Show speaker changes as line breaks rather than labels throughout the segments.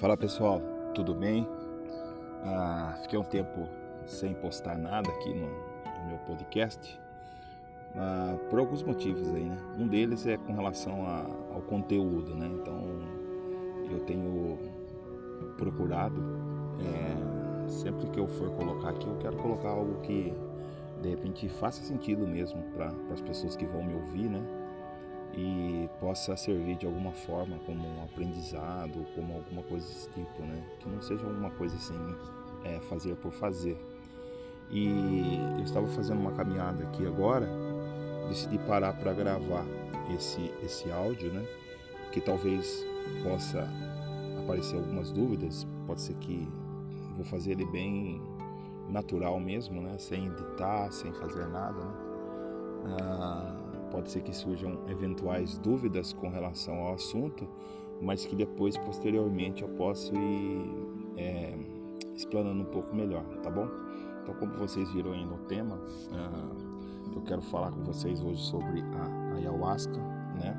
Fala pessoal, tudo bem? Ah, fiquei um tempo sem postar nada aqui no, no meu podcast ah, por alguns motivos aí, né? Um deles é com relação a, ao conteúdo, né? Então eu tenho procurado é, sempre que eu for colocar aqui, eu quero colocar algo que de repente faça sentido mesmo para as pessoas que vão me ouvir, né? E possa servir de alguma forma como um aprendizado, como alguma coisa desse tipo, né? Que não seja alguma coisa assim, é, fazer por fazer. E eu estava fazendo uma caminhada aqui agora, decidi parar para gravar esse esse áudio, né? Que talvez possa aparecer algumas dúvidas, pode ser que vou fazer ele bem natural mesmo, né? Sem editar, sem fazer nada, né? Ah, pode ser que surjam eventuais dúvidas com relação ao assunto, mas que depois, posteriormente, eu possa ir é, explanando um pouco melhor, tá bom? Então, como vocês viram aí no tema, uh, eu quero falar com vocês hoje sobre a ayahuasca, né?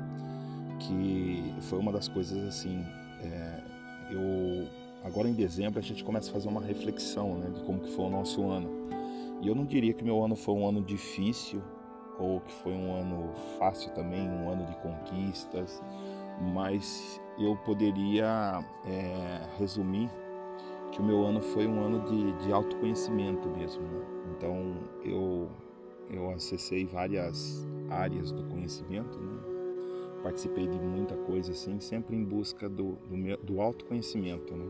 Que foi uma das coisas assim, é, eu agora em dezembro a gente começa a fazer uma reflexão, né, de como que foi o nosso ano. E eu não diria que meu ano foi um ano difícil, ou que foi um ano fácil também, um ano de conquistas, mas eu poderia é, resumir que o meu ano foi um ano de, de autoconhecimento mesmo. Né? Então eu, eu acessei várias áreas do conhecimento, né? participei de muita coisa assim, sempre em busca do, do, meu, do autoconhecimento. Né?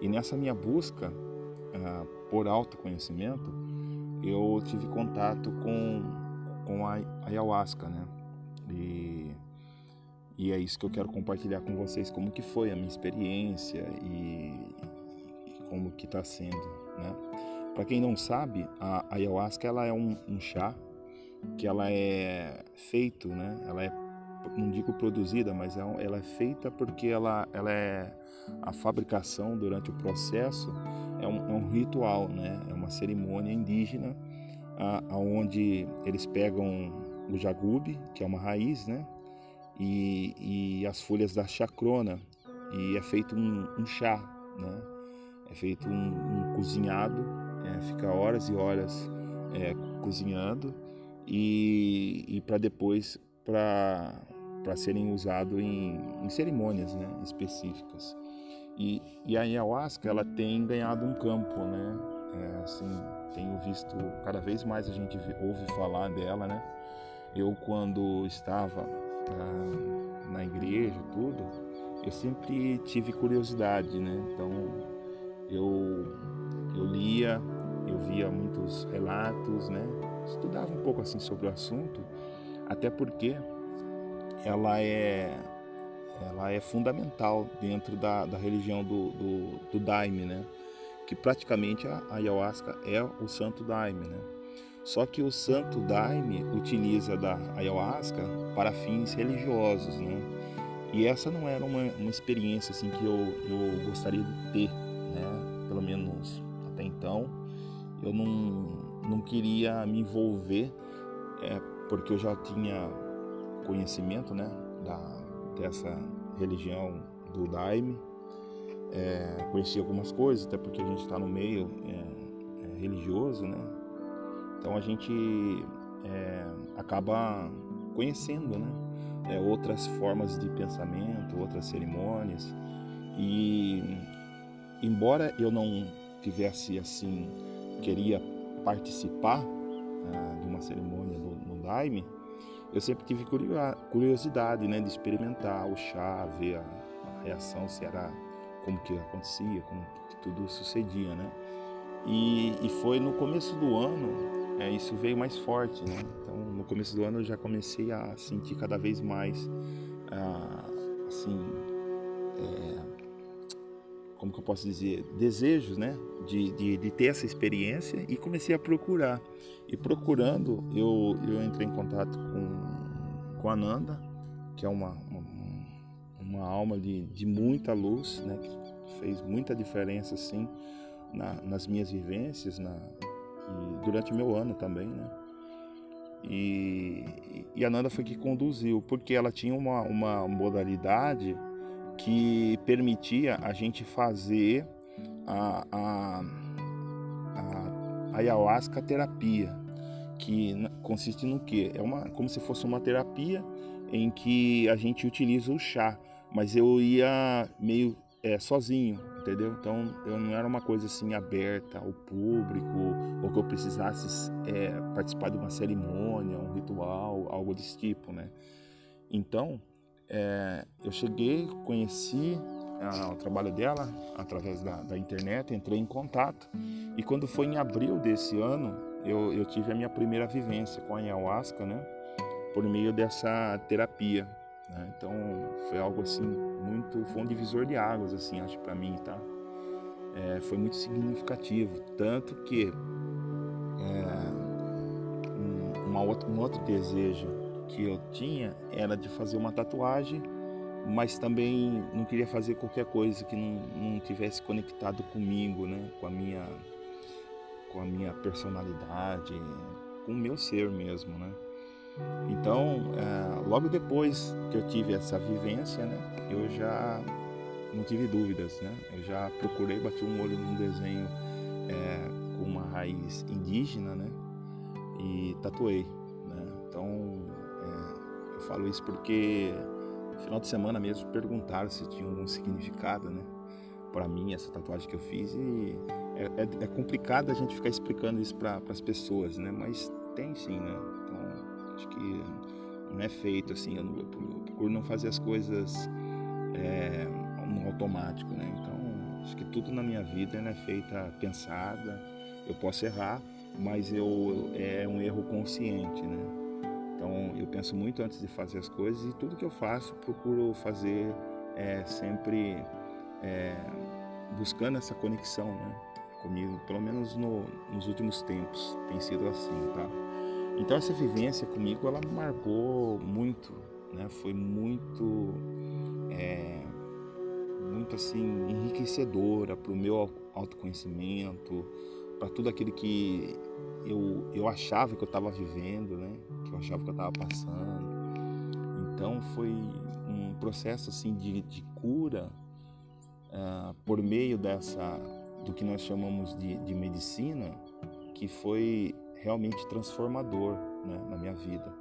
E nessa minha busca uh, por autoconhecimento, eu tive contato com com a ayahuasca, né? E, e é isso que eu quero compartilhar com vocês, como que foi a minha experiência e, e como que está sendo, né? Para quem não sabe, a ayahuasca ela é um, um chá que ela é feito, né? Ela é não digo produzida, mas é, ela é feita porque ela, ela é a fabricação durante o processo é um, é um ritual, né? É uma cerimônia indígena aonde eles pegam o jagube, que é uma raiz, né? E, e as folhas da chacrona e é feito um, um chá, né? É feito um, um cozinhado, é, fica horas e horas é, cozinhando e, e para depois para para serem usados em, em, cerimônias né, específicas. E, e a ayahuasca ela tem ganhado um campo, né? É, assim, tenho visto cada vez mais a gente ouve falar dela, né? Eu quando estava ah, na igreja, tudo, eu sempre tive curiosidade, né? Então eu eu lia, eu via muitos relatos, né? Estudava um pouco assim sobre o assunto, até porque ela é ela é fundamental dentro da, da religião do, do, do Daime, né? Que praticamente a ayahuasca é o santo daime, né? Só que o santo daime utiliza da ayahuasca para fins religiosos, né? E essa não era uma, uma experiência assim que eu, eu gostaria de ter, né? Pelo menos até então, eu não, não queria me envolver, é, porque eu já tinha conhecimento, né? Da, dessa religião do daime, é, conheci algumas coisas, até porque a gente está no meio é, é, religioso, né? Então a gente é, acaba conhecendo, né? É, outras formas de pensamento, outras cerimônias e embora eu não tivesse assim queria participar de uma cerimônia no, no Daime, eu sempre tive curiosidade, né, de experimentar o chá, ver a, a reação se era como que acontecia, como que tudo sucedia, né? E, e foi no começo do ano, é, isso veio mais forte, né? Então, no começo do ano eu já comecei a sentir cada vez mais, ah, assim, é, como que eu posso dizer, desejos, né? De, de, de, ter essa experiência e comecei a procurar. E procurando, eu, eu entrei em contato com, com a Nanda, que é uma, uma alma de, de muita luz, né, que fez muita diferença assim na, nas minhas vivências, na, e durante o meu ano também, né? E, e a Nanda foi que conduziu, porque ela tinha uma, uma modalidade que permitia a gente fazer a, a, a ayahuasca terapia, que consiste no que? É uma, como se fosse uma terapia em que a gente utiliza o chá, mas eu ia meio é, sozinho, entendeu? Então eu não era uma coisa assim aberta ao público ou que eu precisasse é, participar de uma cerimônia, um ritual, algo desse tipo, né? Então é, eu cheguei, conheci ah, o trabalho dela através da, da, internet, entrei em contato e quando foi em abril desse ano eu, eu tive a minha primeira vivência com a ayahuasca, né? Por meio dessa terapia. Né? Então foi algo assim muito, foi um divisor de águas assim, acho para mim, tá? É, foi muito significativo, tanto que é, um, uma outra, um outro desejo que eu tinha era de fazer uma tatuagem, mas também não queria fazer qualquer coisa que não, não tivesse conectado comigo, né? Com a minha, com a minha personalidade, com o meu ser mesmo, né? Então, é, logo depois que eu tive essa vivência, né? Eu já não tive dúvidas, né? Eu já procurei, bati um olho num desenho é, com uma raiz indígena, né? E tatuei, né? Então, é, eu falo isso porque no final de semana mesmo perguntaram se tinha algum significado, né? Para mim, essa tatuagem que eu fiz e é, é, é complicado a gente ficar explicando isso para as pessoas, né? Mas tem sim, né? Acho que não é feito assim, eu, não, eu procuro não fazer as coisas é, no automático, né? Então, acho que tudo na minha vida é feita pensada. Eu posso errar, mas eu é um erro consciente, né? Então, eu penso muito antes de fazer as coisas e tudo que eu faço procuro fazer é, sempre é, buscando essa conexão, né? Comigo, pelo menos no, nos últimos tempos tem sido assim, tá? Então essa vivência comigo ela marcou muito, né? Foi muito é, muito assim enriquecedora para o meu autoconhecimento, para tudo aquilo que eu, eu achava que eu estava vivendo, né? Que eu achava que eu estava passando. Então foi um processo assim de, de cura uh, por meio dessa do que nós chamamos de, de medicina, que foi realmente transformador né, na minha vida.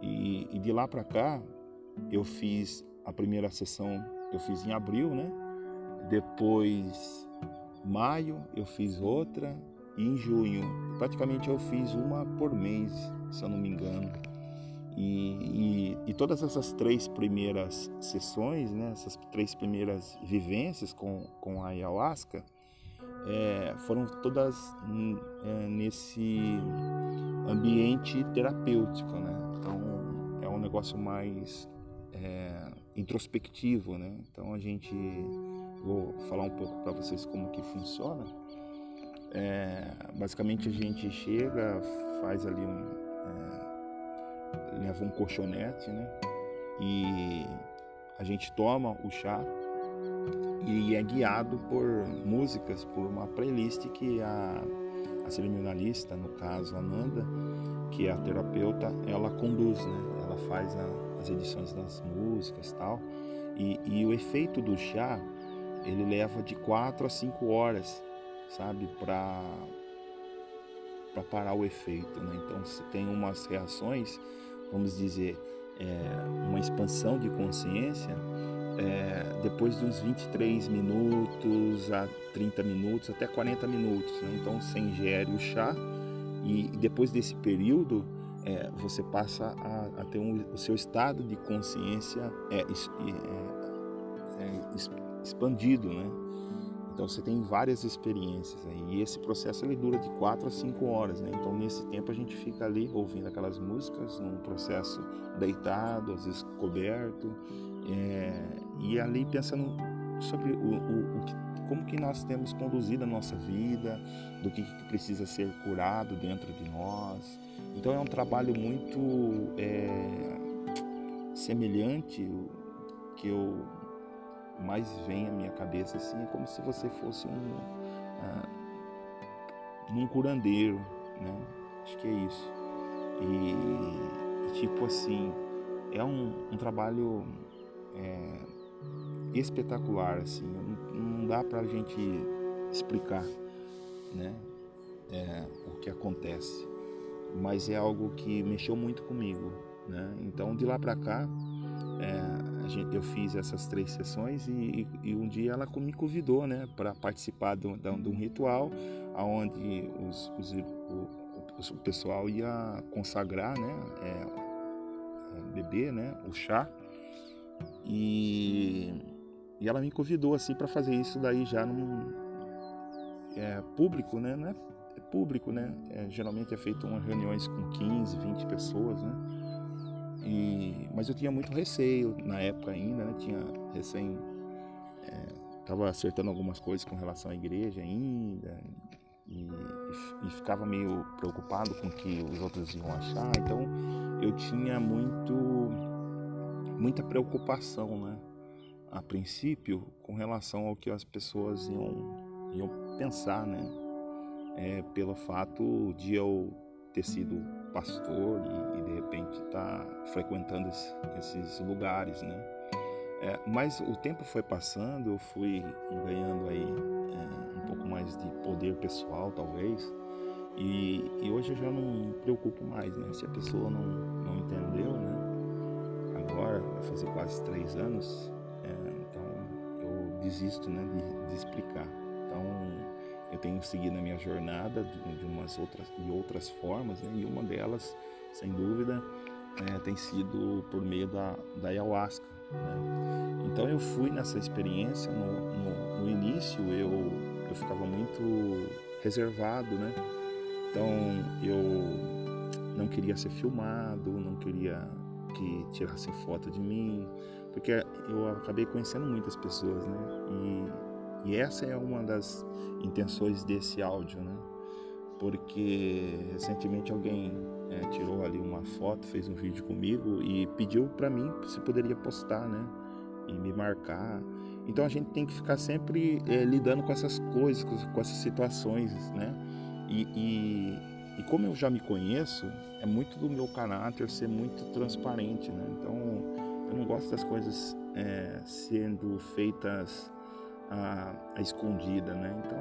E, e de lá para cá eu fiz a primeira sessão eu fiz em abril, né? Depois, maio, eu fiz outra. E em junho, praticamente eu fiz uma por mês, se eu não me engano. E, e, e, todas essas três primeiras sessões, né, essas três primeiras vivências com, com a ayahuasca, é, foram todas é, nesse ambiente terapêutico, né? Então é um negócio mais é, introspectivo, né? Então a gente vou falar um pouco para vocês como que funciona. É, basicamente a gente chega, faz ali um é, leva um colchonete, né? E a gente toma o chá e é guiado por músicas, por uma playlist que a, a cerimonialista, no caso a Nanda, que é a terapeuta, ela conduz, né? Ela faz a, as edições das músicas tal. E, e o efeito do chá, ele leva de 4 a 5 horas, sabe, para para parar o efeito, né? Então você tem umas reações, vamos dizer, é, uma expansão de consciência é, depois de uns 23 minutos a 30 minutos, até 40 minutos. Né? Então você ingere o chá e depois desse período é, você passa a, a ter um, o seu estado de consciência é, é, é expandido, né? Então você tem várias experiências aí. E esse processo ele dura de 4 a 5 horas, né? Então nesse tempo a gente fica ali ouvindo aquelas músicas num processo deitado, às vezes coberto, é, e ali pensando sobre o, o, o como que nós temos conduzido a nossa vida, do que, que precisa ser curado dentro de nós. Então é um trabalho muito é, semelhante que eu mais vem à minha cabeça assim, é como se você fosse um, ah, um curandeiro, né? Acho que é isso. E, tipo assim, é um, um trabalho é, espetacular, assim, não, não dá para a gente explicar, né, é, o que acontece, mas é algo que mexeu muito comigo, né? Então de lá para cá, é, gente, eu fiz essas três sessões e, e, um dia ela me convidou, né, para participar de, de, um ritual, aonde os, os, o, o, pessoal ia consagrar, né, é, é, beber, né, o chá e, e ela me convidou assim para fazer isso daí já num é, público, né, não é, é público, né, é, geralmente é feito umas reuniões com 15, 20 pessoas, né, e, mas eu tinha muito receio na época ainda, né? Tinha recém. Estava é, acertando algumas coisas com relação à igreja ainda. E, e, ficava meio preocupado com o que os outros iam achar. Então eu tinha muito. Muita preocupação, né? A princípio, com relação ao que as pessoas iam, iam pensar, né? É, pelo fato de eu ter sido pastor e, e de repente estar tá frequentando esse, esses lugares, né? É, mas o tempo foi passando, eu fui ganhando aí é, um pouco mais de poder pessoal, talvez, e, e, hoje eu já não me preocupo mais, né? Se a pessoa não, não entendeu, né? Agora, vai fazer quase três anos, é, então eu desisto, né, de, de explicar. Então, eu tenho seguido a minha jornada de, de umas outras de outras formas né? e uma delas sem dúvida é, tem sido por meio da, da ayahuasca né? então eu fui nessa experiência no, no, no, início eu eu ficava muito reservado né então eu não queria ser filmado não queria que tirassem foto de mim porque eu acabei conhecendo muitas pessoas né e e essa é uma das intenções desse áudio, né? Porque recentemente alguém é, tirou ali uma foto, fez um vídeo comigo e pediu para mim se poderia postar, né? E me marcar. Então a gente tem que ficar sempre é, lidando com essas coisas, com essas situações, né? E, e, e, como eu já me conheço, é muito do meu caráter ser muito transparente, né? Então eu não gosto das coisas é, sendo feitas a escondida, né? Então,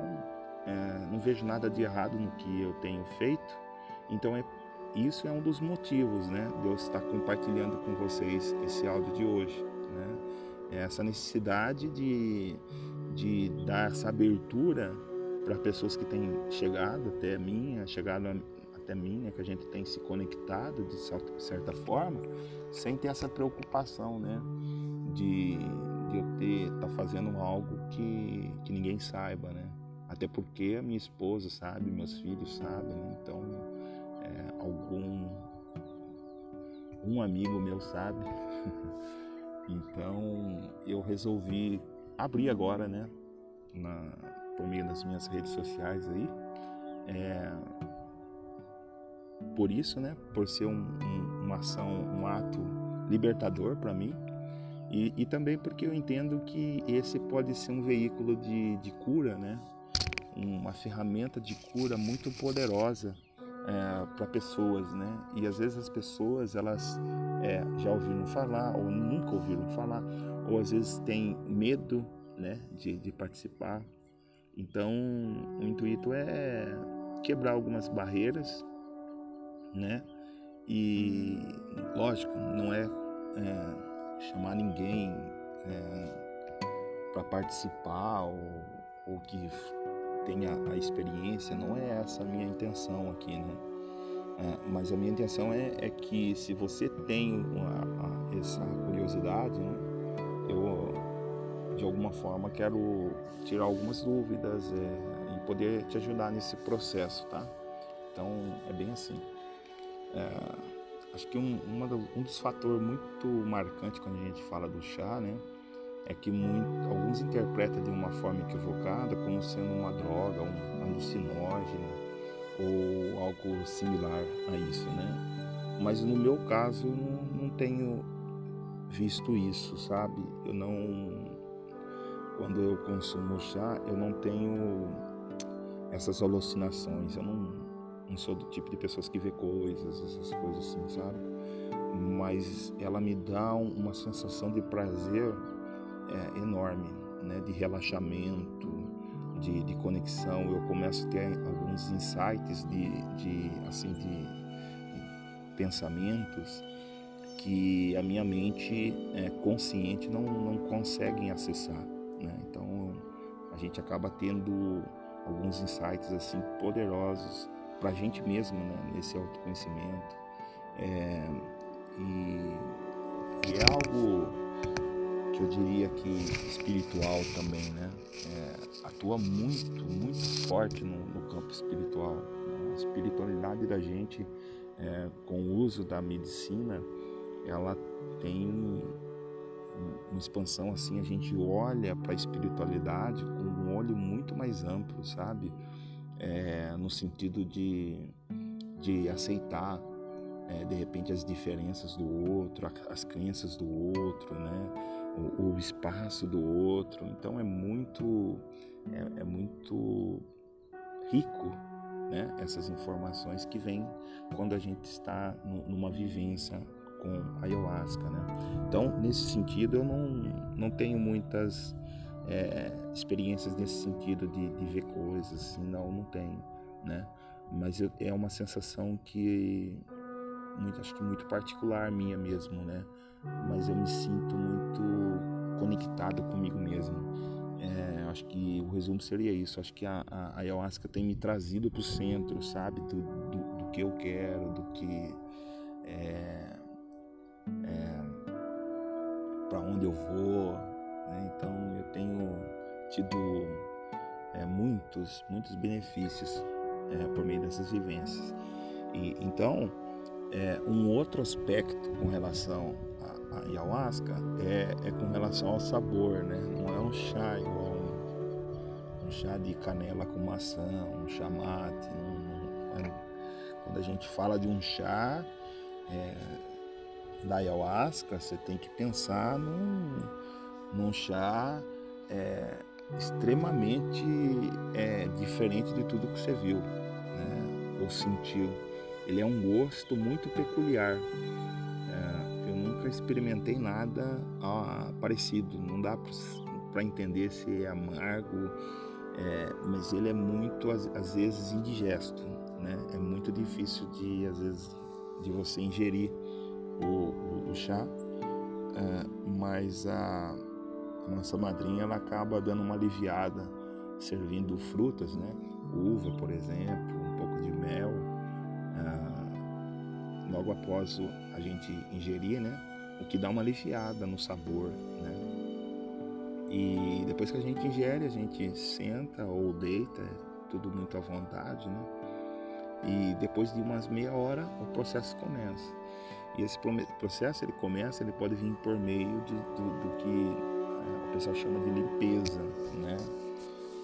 é, não vejo nada de errado no que eu tenho feito. Então, é, isso é um dos motivos, né? De eu estar compartilhando com vocês esse áudio de hoje, né? É essa necessidade de, de dar essa abertura para pessoas que têm chegado até mim, chegado até mim, né? que a gente tem se conectado de certa forma, sem ter essa preocupação, né? De, de eu ter tá fazendo algo que, que ninguém saiba, né? Até porque a minha esposa sabe, meus filhos sabem, né? então é, algum um amigo meu sabe. então eu resolvi abrir agora, né? Na, por meio das minhas redes sociais aí. É, por isso, né? Por ser um, um, uma ação, um ato libertador para mim, e, e, também porque eu entendo que esse pode ser um veículo de, de cura, né? uma ferramenta de cura muito poderosa é, para pessoas, né? E às vezes as pessoas elas é, já ouviram falar ou nunca ouviram falar, ou às vezes têm medo, né, de, de participar. Então, o intuito é quebrar algumas barreiras, né? E lógico, não é, é chamar ninguém é, para participar ou, ou que tenha a experiência, não é essa a minha intenção aqui, né? É, mas a minha intenção é, é, que se você tem uma, essa curiosidade, né, eu de alguma forma quero tirar algumas dúvidas é, e poder te ajudar nesse processo, tá? Então é bem assim. É, Acho que um, um dos fatores muito marcantes quando a gente fala do chá, né, é que muito, alguns interpretam de uma forma equivocada como sendo uma droga, um alucinógeno ou algo similar a isso, né? Mas no meu caso não, não tenho visto isso, sabe? Eu não quando eu consumo chá, eu não tenho essas alucinações, eu não não sou do tipo de pessoas que vê coisas, essas coisas assim, sabe? Mas ela me dá uma sensação de prazer é, enorme, né? De relaxamento, de, de, conexão. Eu começo a ter alguns insights de, de assim de, de pensamentos que a minha mente é, consciente não, não consegue acessar. Né? Então a gente acaba tendo alguns insights assim poderosos para a gente mesmo né? nesse autoconhecimento. É, e, e, é algo que eu diria que espiritual também, né? É, atua muito, muito forte no, no campo espiritual. A espiritualidade da gente, é, com o uso da medicina, ela tem uma expansão assim, a gente olha para a espiritualidade com um olho muito mais amplo, sabe? É, no sentido de, de aceitar é, de repente as diferenças do outro, as crenças do outro, né? O, o espaço do outro. Então é muito, é, é muito rico né? essas informações que vêm quando a gente está numa vivência com ayahuasca, né? Então, nesse sentido, eu não, não tenho muitas é, experiências nesse sentido de, de ver coisas, assim, não, não tenho, né? Mas eu, é uma sensação que, muito, acho que muito particular minha mesmo, né? Mas eu me sinto muito conectado comigo mesmo. É, acho que o resumo seria isso. Acho que a, a, ayahuasca tem me trazido para o centro, sabe? Do, do, do, que eu quero, do que é, onde eu vou. Né? Então eu tenho tido é, muitos, muitos benefícios é, por meio dessas vivências. E, então, é, um outro aspecto com relação à ayahuasca é, é, com relação ao sabor, né? Não é um chá igual um, um chá de canela com maçã, um chá mate. Não, é, quando a gente fala de um chá, é, da ayahuasca, você tem que pensar num, num chá é, extremamente é, diferente de tudo que você viu né, ou sentiu. Ele é um gosto muito peculiar. É, eu nunca experimentei nada ó, parecido. Não dá para entender se é amargo, é, mas ele é muito às, às vezes indigesto. Né? É muito difícil de às vezes de você ingerir o, o, chá, é, mas a, a, nossa madrinha ela acaba dando uma aliviada, servindo frutas, né? Uva, por exemplo, um pouco de mel, é, logo após a gente ingerir, né? O que dá uma aliviada no sabor, né? E depois que a gente ingere, a gente senta ou deita, é tudo muito à vontade, né? E depois de umas meia hora o processo começa. E esse processo ele começa, ele pode vir por meio de, do, do que é, o pessoal chama de limpeza, né?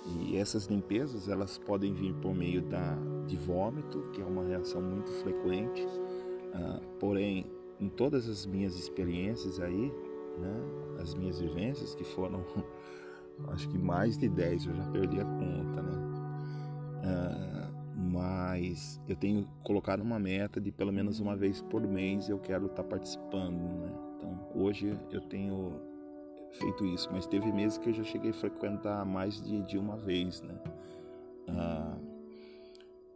E essas limpezas elas podem vir por meio da, de vômito, que é uma reação muito frequente. Uh, porém, em todas as minhas experiências aí, né, as minhas vivências, que foram acho que mais de 10, eu já perdi a conta, né? Uh, mas eu tenho colocado uma meta de pelo menos uma vez por mês eu quero estar tá participando, né? Então hoje eu tenho feito isso, mas teve meses que eu já cheguei a frequentar mais de, de uma vez, né? Ah,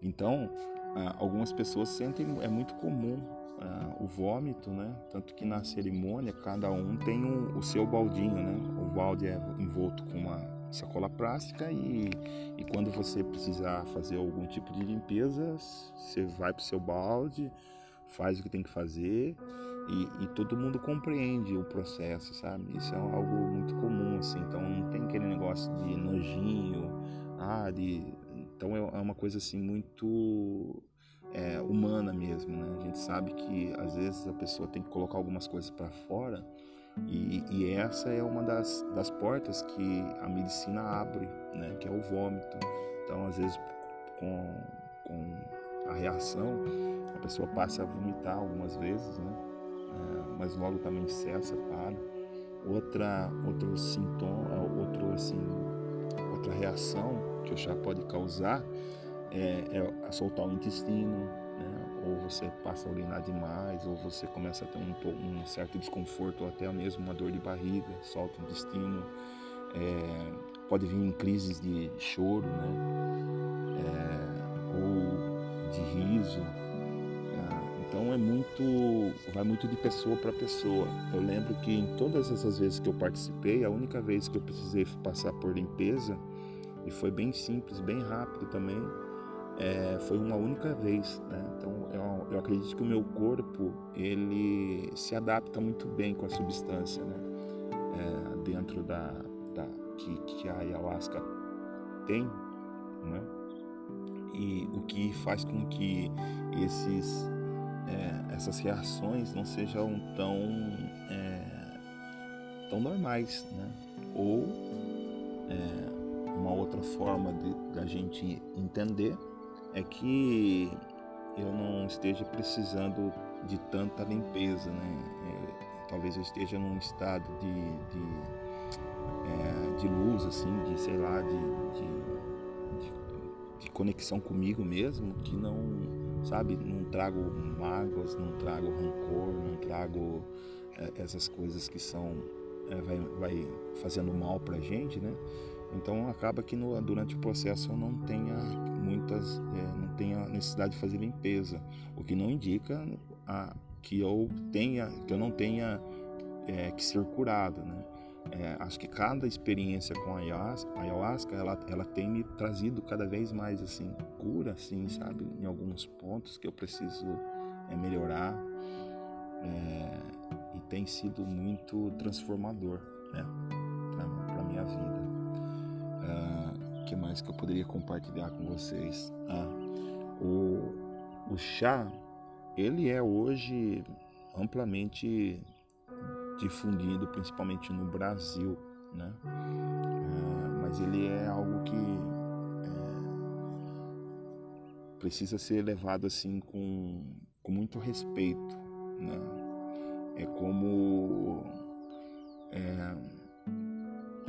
então ah, algumas pessoas sentem é muito comum ah, o vômito, né? Tanto que na cerimônia cada um tem um, o seu baldinho, né? O balde é envolto com uma sacola plástica e, e quando você precisar fazer algum tipo de limpeza, você vai para o seu balde, faz o que tem que fazer e, e, todo mundo compreende o processo, sabe? Isso é algo muito comum, assim, então não tem aquele negócio de nojinho, ah, de... Então é, é uma coisa assim muito é, humana mesmo, né? A gente sabe que às vezes a pessoa tem que colocar algumas coisas para fora e, e, essa é uma das, das portas que a medicina abre, né? que é o vômito. Então, às vezes, com, com a reação, a pessoa passa a vomitar algumas vezes, né? É, mas logo também cessa, para. Outra, outro sintoma, outro, assim, outra reação que o chá pode causar é, é soltar o intestino? Ou você passa a urinar demais, ou você começa a ter um, um certo desconforto, ou até mesmo uma dor de barriga, solta o intestino. É, pode vir crises de choro, né? É, ou de riso. É, então é muito, vai muito de pessoa para pessoa. Eu lembro que em todas essas vezes que eu participei, a única vez que eu precisei passar por limpeza, e foi bem simples, bem rápido também, é, foi uma única vez. Né? Então eu, eu, acredito que o meu corpo ele se adapta muito bem com a substância né? É, dentro da, da que, que, a ayahuasca tem, né? e o que faz com que esses é, essas reações não sejam tão é, tão normais, né? ou é, uma outra forma da gente entender é que eu não esteja precisando de tanta limpeza, né? É, talvez eu esteja num estado de, de, é, de luz, assim, de sei lá, de, de, de, conexão comigo mesmo, que não, sabe, não trago mágoas, não trago rancor, não trago é, essas coisas que são é, vai, vai fazendo mal pra gente, né? Então acaba que no, durante o processo eu não tenha muitas, é, não tenha necessidade de fazer limpeza, o que não indica a, que eu tenha, que eu não tenha é, que ser curado, né? É, acho que cada experiência com a ayahuasca, ela, ela tem me trazido cada vez mais assim cura, assim, sabe, em alguns pontos que eu preciso é, melhorar é, e tem sido muito transformador, né, para minha vida. Que mais que eu poderia compartilhar com vocês? Ah, o, o chá, ele é hoje amplamente difundido, principalmente no Brasil, né? Uh, mas ele é algo que é, precisa ser levado assim com, com muito respeito, né? É como é,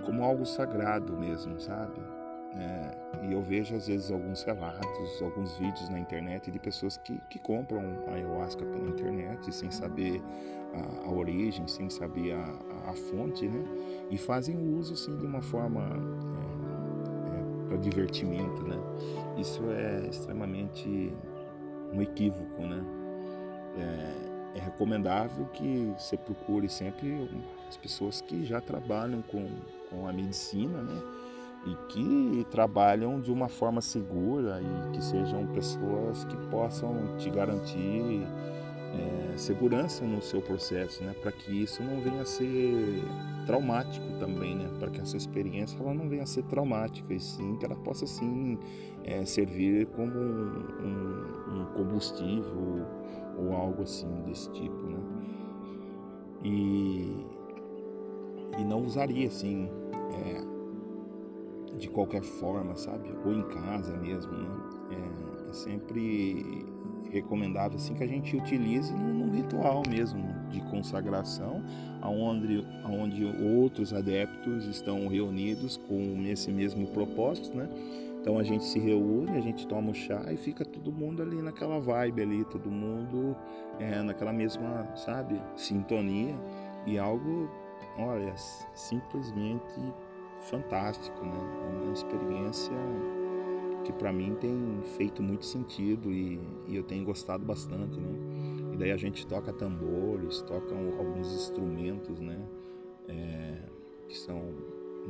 como algo sagrado mesmo, sabe? É, e eu vejo às vezes alguns relatos, alguns vídeos na internet de pessoas que, que compram ayahuasca pela internet sem saber a, a origem, sem saber a, a, a, fonte, né? E fazem uso assim de uma forma é, é, para divertimento, né? Isso é extremamente um equívoco, né? É, é recomendável que você procure sempre as pessoas que já trabalham com com a medicina, né? E que trabalham de uma forma segura e que sejam pessoas que possam te garantir é, segurança no seu processo, né? Para que isso não venha a ser traumático também, né? Para que essa experiência ela não venha a ser traumática e sim que ela possa sim é, servir como um, um, combustível ou algo assim desse tipo, né? E e não usaria assim é, de qualquer forma, sabe? Ou em casa mesmo, né? É, é sempre recomendável assim que a gente utilize num, ritual mesmo de consagração, aonde, aonde outros adeptos estão reunidos com esse mesmo propósito, né? Então a gente se reúne, a gente toma o chá e fica todo mundo ali naquela vibe ali, todo mundo é, naquela mesma, sabe, sintonia e algo olha, simplesmente fantástico, né? É uma experiência que para mim tem feito muito sentido e, e, eu tenho gostado bastante, né? E daí a gente toca tambores, toca alguns instrumentos, né? É, que são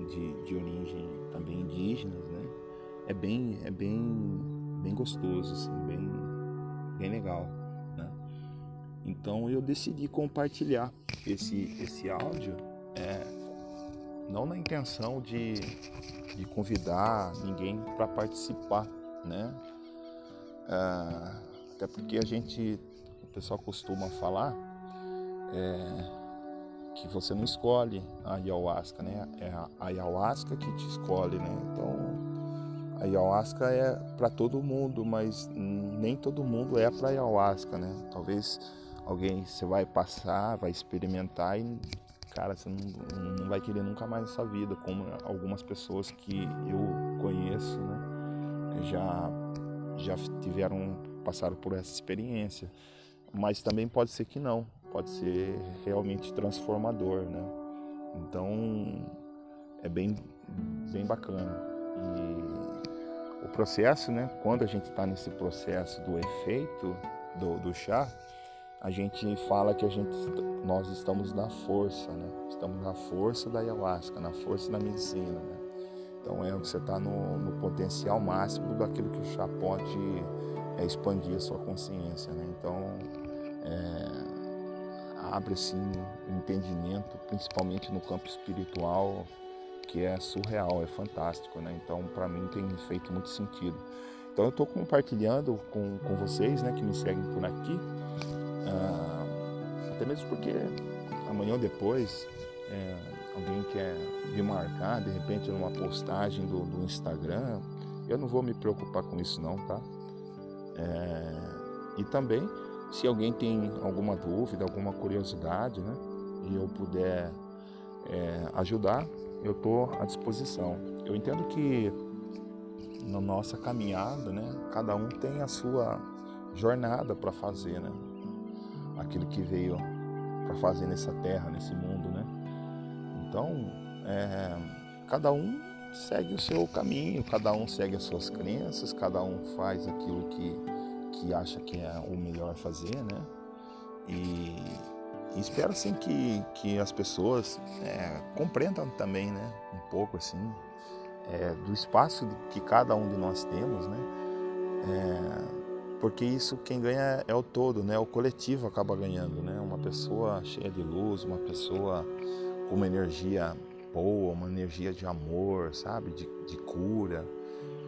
de, de origem também indígenas, né? É bem, é bem, bem gostoso, assim, bem, bem legal. Né? Então eu decidi compartilhar esse, esse áudio é, não na intenção de, de convidar ninguém para participar, né? É, até porque a gente, o pessoal costuma falar é, que você não escolhe a ayahuasca, né? É a ayahuasca que te escolhe, né? Então, a ayahuasca é para todo mundo, mas nem todo mundo é para ayahuasca, né? Talvez alguém você vai passar, vai experimentar e cara, você não, não vai querer nunca mais essa vida, como algumas pessoas que eu conheço, né, já, já tiveram passaram por essa experiência, mas também pode ser que não, pode ser realmente transformador, né? Então é bem, bem bacana. E o processo, né? Quando a gente está nesse processo do efeito do, do chá, a gente fala que a gente, nós estamos na força, né? Estamos na força da ayahuasca, na força da medicina, né? Então é você está no, no, potencial máximo daquilo que o chá pode é, expandir a sua consciência, né? Então é, abre assim um entendimento, principalmente no campo espiritual, que é surreal, é fantástico, né? Então para mim tem feito muito sentido. Então eu estou compartilhando com, com vocês, né, que me seguem por aqui, ah, até mesmo porque amanhã ou depois é, alguém quer me marcar, de repente numa postagem do, do, Instagram, eu não vou me preocupar com isso não, tá? É, e também, se alguém tem alguma dúvida, alguma curiosidade, né? E eu puder é, ajudar, eu estou à disposição. Eu entendo que na nossa caminhada, né? Cada um tem a sua jornada para fazer, né? Aquilo que veio para fazer nessa terra, nesse mundo, né? Então, é, cada um segue o seu caminho, cada um segue as suas crenças, cada um faz aquilo que, que acha que é o melhor fazer, né? E, e espero assim que, que as pessoas é, compreendam também, né? Um pouco assim, é, do espaço que cada um de nós temos, né? É, porque isso quem ganha é o todo, né? O coletivo acaba ganhando, né? Uma pessoa cheia de luz, uma pessoa com uma energia boa, uma energia de amor, sabe? De, de cura.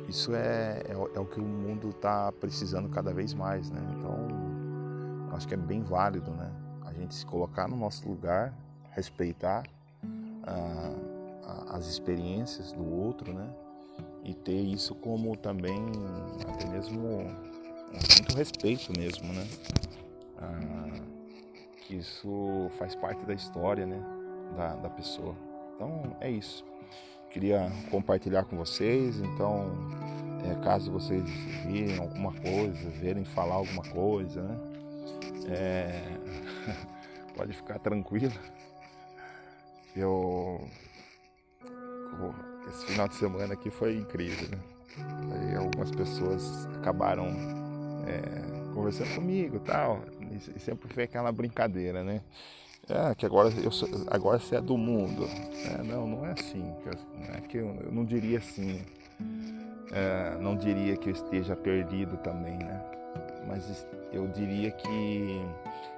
Isso é, é, é, o que o mundo está precisando cada vez mais, né? Então, acho que é bem válido, né? A gente se colocar no nosso lugar, respeitar ah, as experiências do outro, né? E ter isso como também, até mesmo, muito respeito mesmo, né? Ah, isso faz parte da história, né? da, da pessoa. Então é isso. Queria compartilhar com vocês. Então, é, caso vocês virem alguma coisa, verem falar alguma coisa, né? É, pode ficar tranquilo. Eu esse final de semana aqui foi incrível, né? Algumas pessoas acabaram é, conversando comigo e tal. E sempre foi aquela brincadeira, né? É, que agora, eu sou, agora você é do mundo. É, não, não é assim. Não é que eu, eu não diria assim. É, não diria que eu esteja perdido também, né? Mas eu diria que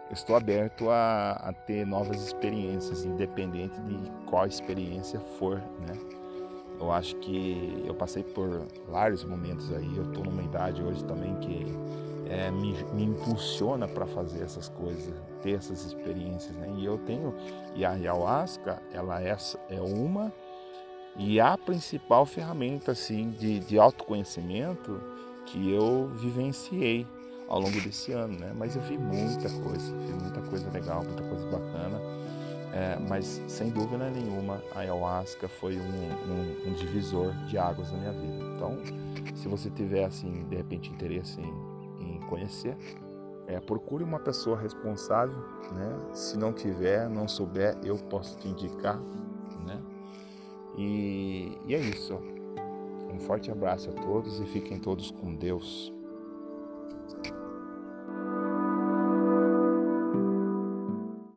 eu estou aberto a, a ter novas experiências, independente de qual experiência for, né? Eu acho que eu passei por vários momentos aí. Eu estou numa idade hoje também que é, me, me, impulsiona para fazer essas coisas, ter essas experiências, né? E eu tenho, e a ayahuasca, ela é, é uma e a principal ferramenta, assim, de, de autoconhecimento que eu vivenciei ao longo desse ano, né? Mas eu vi muita coisa, vi muita coisa legal, muita coisa bacana. É, mas sem dúvida nenhuma a ayahuasca foi um, um, um, divisor de águas na minha vida. Então, se você tiver assim de repente interesse em conhecer. É, procure uma pessoa responsável, né? Se não tiver, não souber, eu posso te indicar, né? E, e é isso. Um forte abraço a todos e fiquem todos com Deus.